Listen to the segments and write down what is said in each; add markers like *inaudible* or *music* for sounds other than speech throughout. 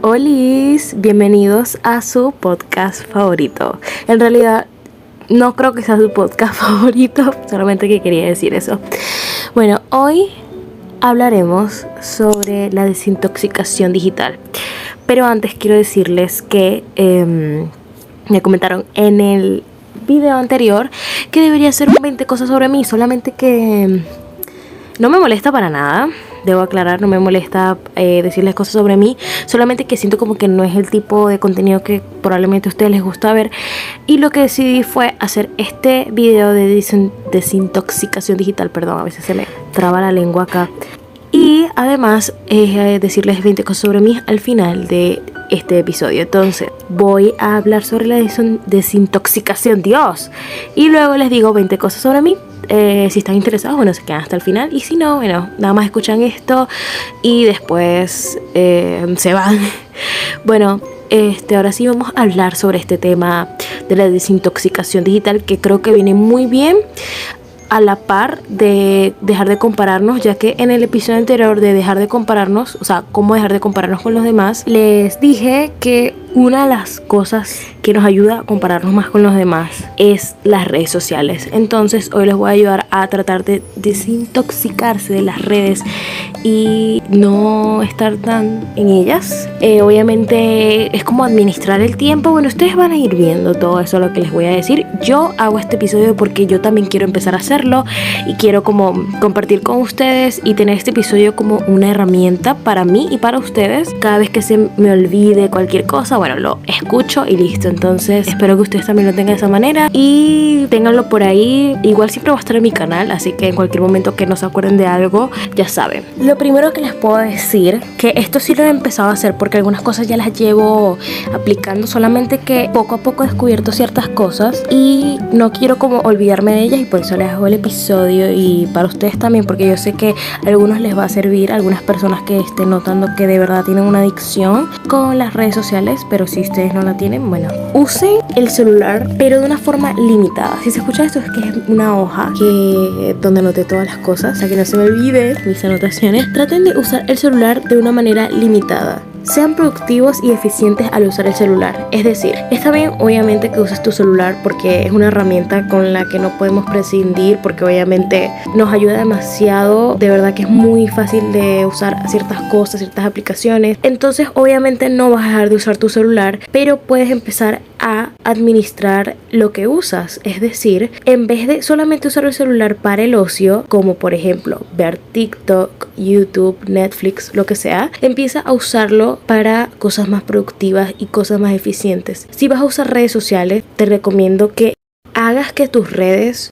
Olis, bienvenidos a su podcast favorito. En realidad, no creo que sea su podcast *laughs* favorito, solamente que quería decir eso. Bueno, hoy hablaremos sobre la desintoxicación digital. Pero antes quiero decirles que em, me comentaron en el video anterior que debería ser un 20 cosas sobre mí, solamente que em, no me molesta para nada debo aclarar, no me molesta eh, decirles cosas sobre mí, solamente que siento como que no es el tipo de contenido que probablemente a ustedes les gusta ver. Y lo que decidí fue hacer este video de desintoxicación digital, perdón, a veces se me traba la lengua acá. Y además eh, decirles 20 cosas sobre mí al final de este episodio. Entonces voy a hablar sobre la desintoxicación, Dios. Y luego les digo 20 cosas sobre mí eh, si están interesados, bueno, se quedan hasta el final. Y si no, bueno, nada más escuchan esto y después eh, se van. *laughs* bueno, este, ahora sí vamos a hablar sobre este tema de la desintoxicación digital que creo que viene muy bien a la par de dejar de compararnos, ya que en el episodio anterior de dejar de compararnos, o sea, cómo dejar de compararnos con los demás, les dije que una de las cosas que nos ayuda a compararnos más con los demás es las redes sociales. Entonces hoy les voy a ayudar a tratar de desintoxicarse de las redes y no estar tan en ellas. Eh, obviamente es como administrar el tiempo. Bueno, ustedes van a ir viendo todo eso lo que les voy a decir. Yo hago este episodio porque yo también quiero empezar a hacerlo y quiero como compartir con ustedes y tener este episodio como una herramienta para mí y para ustedes. Cada vez que se me olvide cualquier cosa, bueno, lo escucho y listo. Entonces espero que ustedes también lo tengan de esa manera y ténganlo por ahí. Igual siempre va a estar en mi canal, así que en cualquier momento que no se acuerden de algo, ya saben. Lo primero que les puedo decir, que esto sí lo he empezado a hacer porque algunas cosas ya las llevo aplicando, solamente que poco a poco he descubierto ciertas cosas y no quiero como olvidarme de ellas y por eso les hago el episodio y para ustedes también porque yo sé que a algunos les va a servir, algunas personas que estén notando que de verdad tienen una adicción con las redes sociales, pero si ustedes no la tienen, bueno, usen el celular, pero de una forma limitada. Si se escucha esto es que es una hoja que donde anoté todas las cosas, o sea que no se me olvide mis anotaciones. Traten de usar el celular de una manera limitada. Sean productivos y eficientes al usar el celular. Es decir, está bien obviamente que uses tu celular porque es una herramienta con la que no podemos prescindir porque obviamente nos ayuda demasiado. De verdad que es muy fácil de usar ciertas cosas, ciertas aplicaciones. Entonces obviamente no vas a dejar de usar tu celular, pero puedes empezar a administrar lo que usas. Es decir, en vez de solamente usar el celular para el ocio, como por ejemplo ver TikTok, YouTube, Netflix, lo que sea, empieza a usarlo para cosas más productivas y cosas más eficientes. Si vas a usar redes sociales, te recomiendo que hagas que tus redes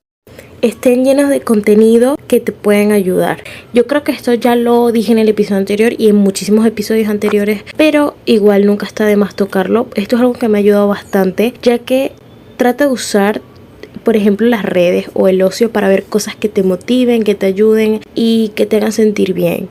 estén llenos de contenido que te pueden ayudar. Yo creo que esto ya lo dije en el episodio anterior y en muchísimos episodios anteriores, pero igual nunca está de más tocarlo. Esto es algo que me ha ayudado bastante, ya que trata de usar por ejemplo las redes o el ocio para ver cosas que te motiven, que te ayuden y que te hagan sentir bien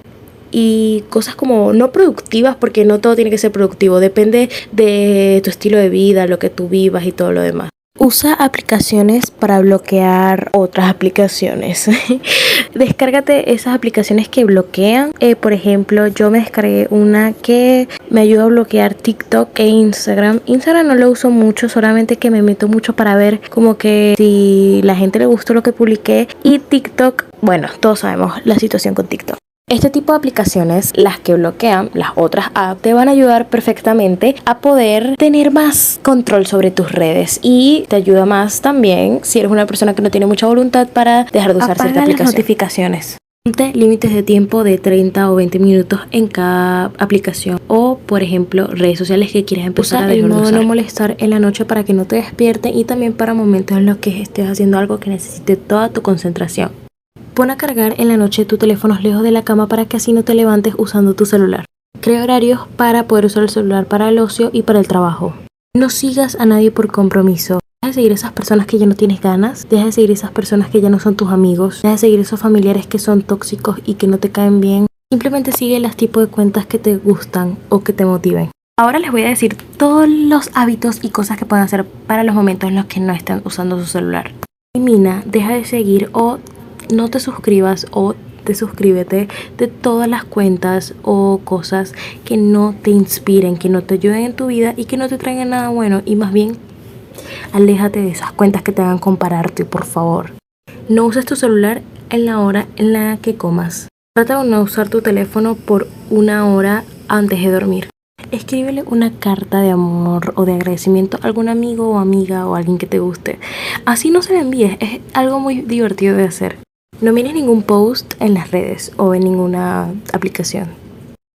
y cosas como no productivas porque no todo tiene que ser productivo, depende de tu estilo de vida, lo que tú vivas y todo lo demás. Usa aplicaciones para bloquear otras aplicaciones. *laughs* Descárgate esas aplicaciones que bloquean. Eh, por ejemplo, yo me descargué una que me ayuda a bloquear TikTok e Instagram. Instagram no lo uso mucho, solamente que me meto mucho para ver como que si la gente le gustó lo que publiqué. Y TikTok, bueno, todos sabemos la situación con TikTok. Este tipo de aplicaciones, las que bloquean las otras apps, te van a ayudar perfectamente a poder tener más control sobre tus redes y te ayuda más también si eres una persona que no tiene mucha voluntad para dejar de usar ciertas aplicaciones. notificaciones. Límites de tiempo de 30 o 20 minutos en cada aplicación o por ejemplo redes sociales que quieres empezar a dejar no molestar en la noche para que no te despierte y también para momentos en los que estés haciendo algo que necesite toda tu concentración. Pon a cargar en la noche tu teléfono lejos de la cama para que así no te levantes usando tu celular. Crea horarios para poder usar el celular para el ocio y para el trabajo. No sigas a nadie por compromiso. Deja de seguir esas personas que ya no tienes ganas. Deja de seguir esas personas que ya no son tus amigos. Deja de seguir esos familiares que son tóxicos y que no te caen bien. Simplemente sigue los tipos de cuentas que te gustan o que te motiven. Ahora les voy a decir todos los hábitos y cosas que pueden hacer para los momentos en los que no están usando su celular. Elimina, deja de seguir o no te suscribas o desuscríbete de todas las cuentas o cosas que no te inspiren, que no te ayuden en tu vida y que no te traigan nada bueno. Y más bien, aléjate de esas cuentas que te hagan compararte, por favor. No uses tu celular en la hora en la que comas. Trata de no usar tu teléfono por una hora antes de dormir. Escríbele una carta de amor o de agradecimiento a algún amigo o amiga o alguien que te guste. Así no se la envíes, es algo muy divertido de hacer. No mires ningún post en las redes o en ninguna aplicación.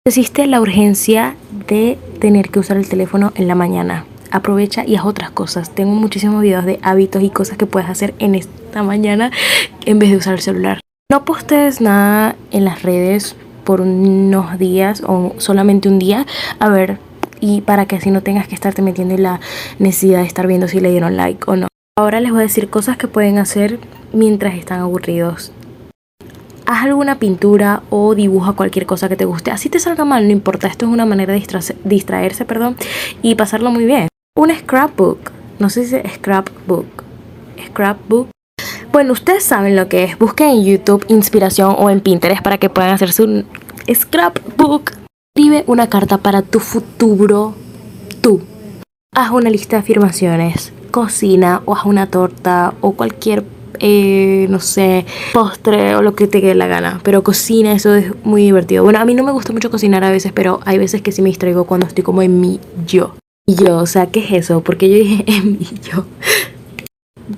Existe la urgencia de tener que usar el teléfono en la mañana. Aprovecha y haz otras cosas. Tengo muchísimos videos de hábitos y cosas que puedes hacer en esta mañana en vez de usar el celular. No postes nada en las redes por unos días o solamente un día, a ver, y para que así no tengas que estarte metiendo en la necesidad de estar viendo si le dieron like o no. Ahora les voy a decir cosas que pueden hacer mientras están aburridos. Haz alguna pintura o dibuja cualquier cosa que te guste. Así te salga mal, no importa. Esto es una manera de distraerse, perdón, y pasarlo muy bien. Un scrapbook. No sé si es scrapbook. Scrapbook bueno, ustedes saben lo que es. Busquen en YouTube inspiración o en Pinterest para que puedan hacer su scrapbook. Escribe una carta para tu futuro tú. Haz una lista de afirmaciones. Cocina o haz una torta o cualquier eh, no sé, postre o lo que te quede la gana. Pero cocina, eso es muy divertido. Bueno, a mí no me gusta mucho cocinar a veces, pero hay veces que sí me distraigo cuando estoy como en mi yo. Yo, o sea, ¿qué es eso? Porque yo dije *laughs* en mi yo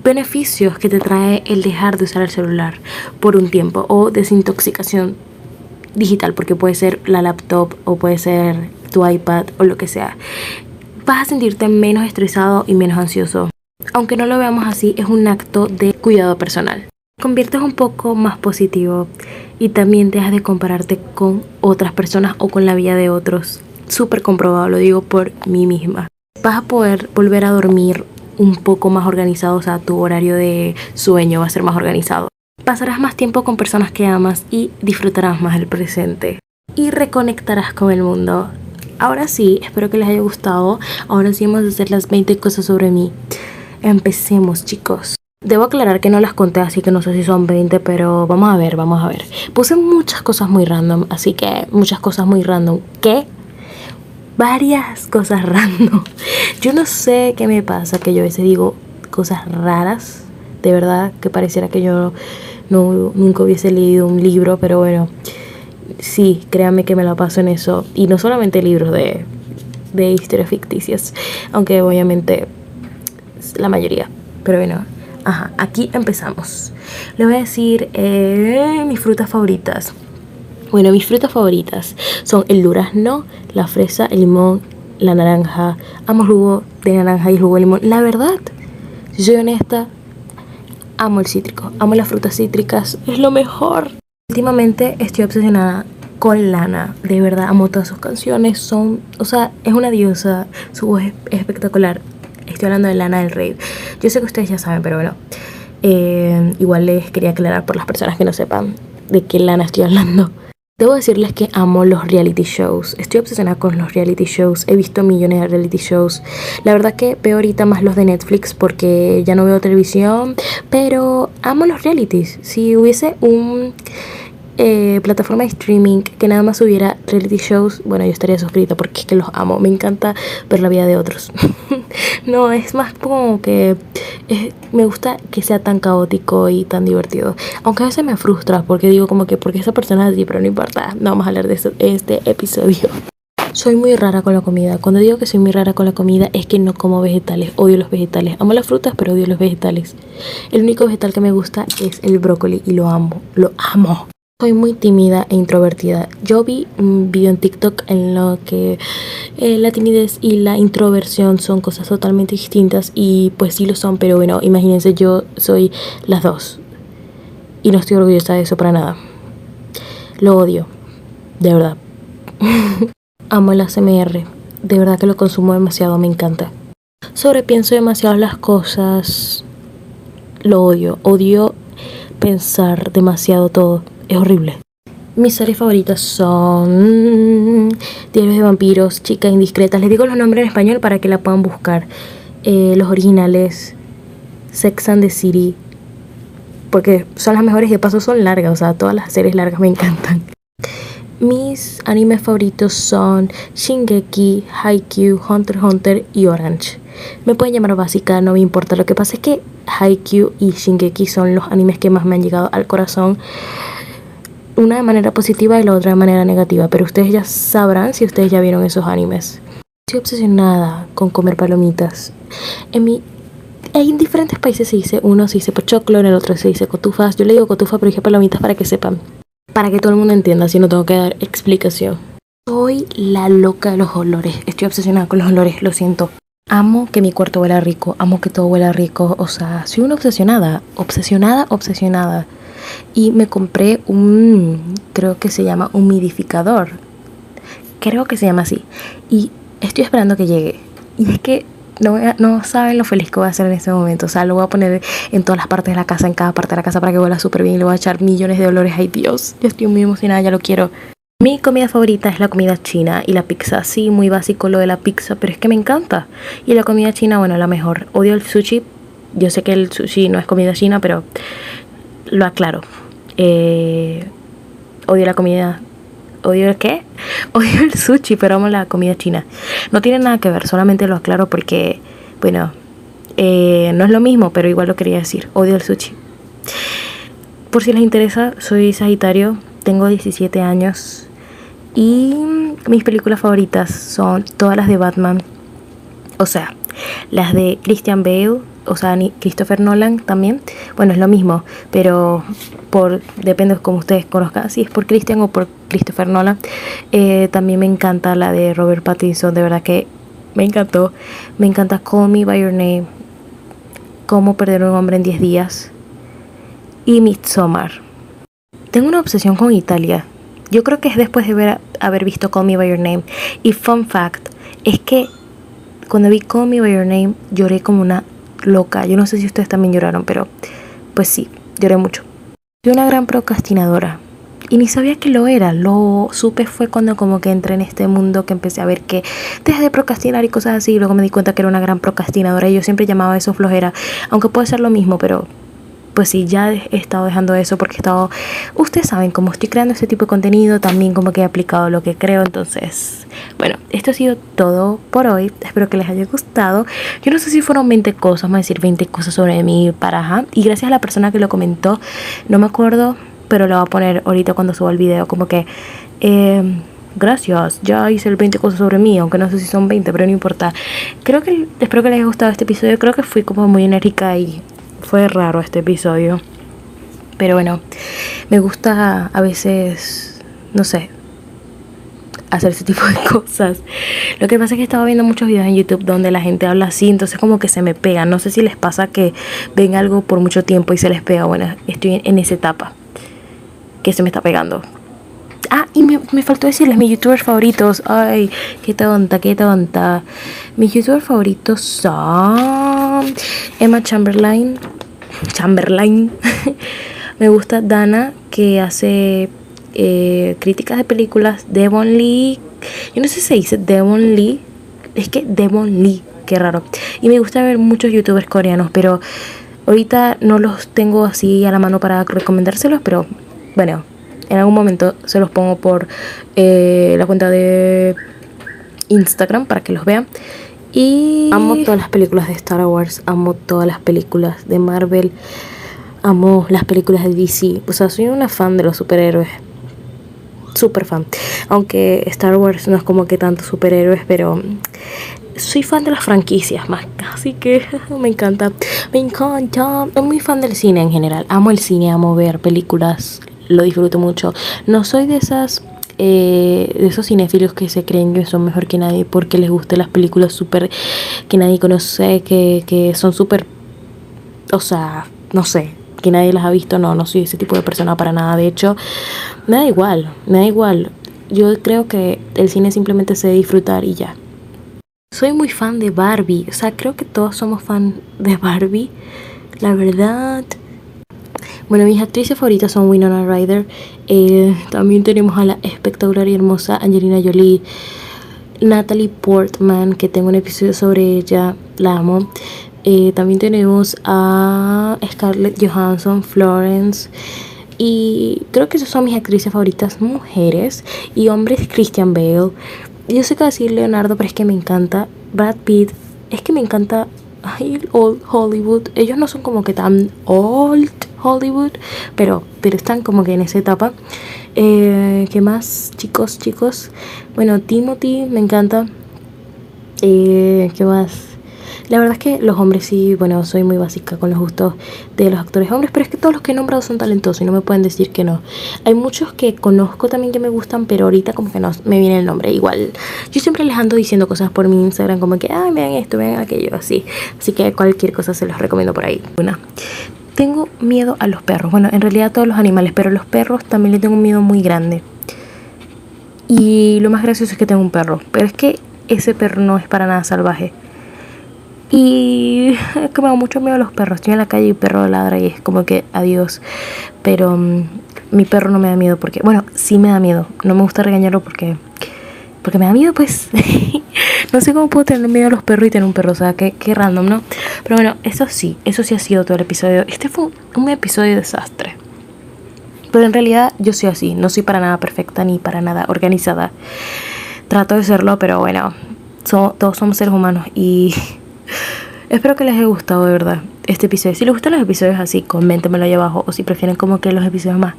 beneficios que te trae el dejar de usar el celular por un tiempo o desintoxicación digital, porque puede ser la laptop o puede ser tu iPad o lo que sea. Vas a sentirte menos estresado y menos ansioso. Aunque no lo veamos así, es un acto de cuidado personal. Conviertes un poco más positivo y también dejas de compararte con otras personas o con la vida de otros. Súper comprobado, lo digo por mí misma. Vas a poder volver a dormir un poco más organizado, o sea, tu horario de sueño va a ser más organizado. Pasarás más tiempo con personas que amas y disfrutarás más el presente. Y reconectarás con el mundo. Ahora sí, espero que les haya gustado. Ahora sí vamos a hacer las 20 cosas sobre mí. Empecemos, chicos. Debo aclarar que no las conté, así que no sé si son 20, pero vamos a ver, vamos a ver. Puse muchas cosas muy random, así que muchas cosas muy random. ¿Qué? varias cosas *laughs* random. Yo no sé qué me pasa, que yo a veces digo cosas raras, de verdad, que pareciera que yo no, nunca hubiese leído un libro, pero bueno, sí, créanme que me lo paso en eso. Y no solamente libros de, de historias ficticias, aunque obviamente la mayoría. Pero bueno, ajá, aquí empezamos. Le voy a decir eh, mis frutas favoritas. Bueno, mis frutas favoritas son el durazno, la fresa, el limón, la naranja. Amo el jugo de naranja y el jugo de limón. La verdad, si soy honesta, amo el cítrico. Amo las frutas cítricas. Es lo mejor. Últimamente estoy obsesionada con Lana. De verdad, amo todas sus canciones. Son, o sea, es una diosa. Su voz es espectacular. Estoy hablando de Lana del Rey. Yo sé que ustedes ya saben, pero bueno. Eh, igual les quería aclarar por las personas que no sepan de qué Lana estoy hablando. Debo decirles que amo los reality shows. Estoy obsesionada con los reality shows. He visto millones de reality shows. La verdad que veo ahorita más los de Netflix porque ya no veo televisión. Pero amo los realities. Si hubiese un eh, plataforma de streaming que nada más hubiera reality shows, bueno, yo estaría suscrita porque es que los amo. Me encanta ver la vida de otros. *laughs* no, es más como que me gusta que sea tan caótico y tan divertido. Aunque a veces me frustra porque digo como que porque esa persona es así, pero no importa. No vamos a hablar de eso, este episodio. *laughs* Soy muy rara con la comida. Cuando digo que soy muy rara con la comida es que no como vegetales. Odio los vegetales. Amo las frutas, pero odio los vegetales. El único vegetal que me gusta es el brócoli y lo amo. Lo amo. Soy muy tímida e introvertida. Yo vi un video en TikTok en lo que eh, la timidez y la introversión son cosas totalmente distintas y pues sí lo son, pero bueno, imagínense, yo soy las dos y no estoy orgullosa de eso para nada. Lo odio, de verdad. *laughs* Amo el ASMR, de verdad que lo consumo demasiado, me encanta. Sobrepienso demasiado las cosas, lo odio, odio pensar demasiado todo es horrible. Mis series favoritas son Diarios de vampiros, Chicas indiscretas. Les digo los nombres en español para que la puedan buscar. Eh, los originales, Sex and the City, porque son las mejores y de paso son largas, o sea, todas las series largas me encantan. Mis animes favoritos son Shingeki, Haikyuu, Hunter x Hunter y Orange. Me pueden llamar básica, no me importa. Lo que pasa es que Haikyuu y Shingeki son los animes que más me han llegado al corazón. Una de manera positiva y la otra de manera negativa. Pero ustedes ya sabrán si ustedes ya vieron esos animes. Estoy obsesionada con comer palomitas. En mi en diferentes países se dice, uno se dice pochoclo, en el otro se dice cotufas. Yo le digo cotufa, pero dije palomitas para que sepan. Para que todo el mundo entienda, si no tengo que dar explicación. Soy la loca de los olores. Estoy obsesionada con los olores, lo siento. Amo que mi cuarto huela rico, amo que todo huela rico. O sea, soy una obsesionada, obsesionada, obsesionada. Y me compré un, creo que se llama humidificador. Creo que se llama así. Y estoy esperando que llegue. Y es que no, no saben lo feliz que voy a hacer en este momento. O sea, lo voy a poner en todas las partes de la casa, en cada parte de la casa para que huela súper bien. Y le voy a echar millones de olores. Ay Dios, yo estoy muy emocionada, ya lo quiero. Mi comida favorita es la comida china y la pizza. Sí, muy básico lo de la pizza, pero es que me encanta. Y la comida china, bueno, la mejor. Odio el sushi. Yo sé que el sushi no es comida china, pero lo aclaro. Eh, odio la comida. ¿Odio el qué? *laughs* Odio el sushi, pero amo la comida china. No tiene nada que ver, solamente lo aclaro porque, bueno, eh, no es lo mismo, pero igual lo quería decir. Odio el sushi. Por si les interesa, soy Sagitario, tengo 17 años y mis películas favoritas son todas las de Batman. O sea, las de Christian Bale, o sea, Christopher Nolan también. Bueno, es lo mismo, pero por depende de cómo ustedes conozcan, si es por Christian o por Christopher Nolan. Eh, también me encanta la de Robert Pattinson, de verdad que me encantó. Me encanta Call Me By Your Name, Cómo Perder un Hombre en 10 Días y Midsommar. Tengo una obsesión con Italia. Yo creo que es después de ver, haber visto Call Me By Your Name. Y fun fact, es que cuando vi Call Me By Your Name lloré como una loca. Yo no sé si ustedes también lloraron, pero pues sí, lloré mucho. Soy una gran procrastinadora. Y ni sabía que lo era. Lo supe fue cuando como que entré en este mundo que empecé a ver que deja de procrastinar y cosas así. Y luego me di cuenta que era una gran procrastinadora. Y yo siempre llamaba eso flojera. Aunque puede ser lo mismo, pero pues sí, ya he estado dejando eso porque he estado, ustedes saben, como estoy creando este tipo de contenido, también como que he aplicado lo que creo, entonces, bueno, esto ha sido todo por hoy, espero que les haya gustado, yo no sé si fueron 20 cosas, vamos a decir 20 cosas sobre mi paraja, y gracias a la persona que lo comentó, no me acuerdo, pero lo voy a poner ahorita cuando suba el video, como que... Eh, gracias, ya hice el 20 cosas sobre mí, aunque no sé si son 20, pero no importa. Creo que espero que les haya gustado este episodio, creo que fui como muy enérgica y fue raro este episodio. Pero bueno, me gusta a veces, no sé, hacer ese tipo de *laughs* cosas. Lo que pasa es que estaba viendo muchos videos en YouTube donde la gente habla así, entonces como que se me pega. No sé si les pasa que ven algo por mucho tiempo y se les pega. Bueno, estoy en esa etapa que se me está pegando. Ah, y me, me faltó decirles mis youtubers favoritos. Ay, qué tonta, qué tonta. Mis youtubers favoritos son Emma Chamberlain. Chamberlain. *laughs* me gusta Dana, que hace eh, críticas de películas. Devon Lee. Yo no sé si se dice Devon Lee. Es que Devon Lee, qué raro. Y me gusta ver muchos youtubers coreanos, pero ahorita no los tengo así a la mano para recomendárselos, pero bueno, en algún momento se los pongo por eh, la cuenta de Instagram para que los vean. Y amo todas las películas de Star Wars, amo todas las películas de Marvel, amo las películas de DC. O sea, soy una fan de los superhéroes. Super fan. Aunque Star Wars no es como que tantos superhéroes, pero soy fan de las franquicias más. Así que *laughs* me encanta. Me encanta. Soy muy fan del cine en general. Amo el cine, amo ver películas lo disfruto mucho. No soy de esas eh, de esos cinéfilos que se creen que son mejor que nadie porque les gustan las películas súper que nadie conoce, que, que son súper, o sea, no sé, que nadie las ha visto. No, no soy ese tipo de persona para nada. De hecho, me da igual, me da igual. Yo creo que el cine simplemente se disfrutar y ya. Soy muy fan de Barbie, o sea, creo que todos somos fan de Barbie. La verdad, bueno, mis actrices favoritas son Winona Ryder. Eh, también tenemos a la espectacular y hermosa Angelina Jolie. Natalie Portman, que tengo un episodio sobre ella, la amo. Eh, también tenemos a Scarlett Johansson, Florence. Y creo que esas son mis actrices favoritas mujeres. Y hombres, Christian Bale. Yo sé que decir Leonardo, pero es que me encanta. Brad Pitt. Es que me encanta ay, old Hollywood. Ellos no son como que tan old Hollywood, pero, pero están como que en esa etapa. Eh, ¿Qué más, chicos, chicos? Bueno, Timothy me encanta. Eh, ¿Qué más? La verdad es que los hombres sí, bueno, soy muy básica con los gustos de los actores hombres, pero es que todos los que he nombrado son talentosos y no me pueden decir que no. Hay muchos que conozco también que me gustan, pero ahorita como que no me viene el nombre. Igual, yo siempre les ando diciendo cosas por mi Instagram como que, ay, vean esto, vean aquello, así. Así que cualquier cosa se los recomiendo por ahí. Una. Tengo miedo a los perros. Bueno, en realidad a todos los animales, pero a los perros también les tengo un miedo muy grande. Y lo más gracioso es que tengo un perro, pero es que ese perro no es para nada salvaje. Y *laughs* es que me da mucho miedo a los perros. Estoy en la calle y el perro ladra y es como que adiós. Pero mm, mi perro no me da miedo porque, bueno, sí me da miedo. No me gusta regañarlo porque, porque me da miedo, pues. *laughs* no sé cómo puedo tener miedo a los perros y tener un perro. O sea, qué, qué random, ¿no? Pero bueno, eso sí, eso sí ha sido todo el episodio. Este fue un episodio desastre. Pero en realidad yo soy así. No soy para nada perfecta ni para nada organizada. Trato de serlo, pero bueno, todos somos seres humanos y *laughs* Espero que les haya gustado de verdad este episodio. Si les gustan los episodios así, coméntenmelo ahí abajo. O si prefieren como que los episodios más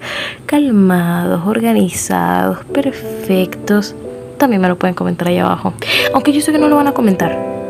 calmados, organizados, perfectos, también me lo pueden comentar ahí abajo. Aunque yo sé que no lo van a comentar.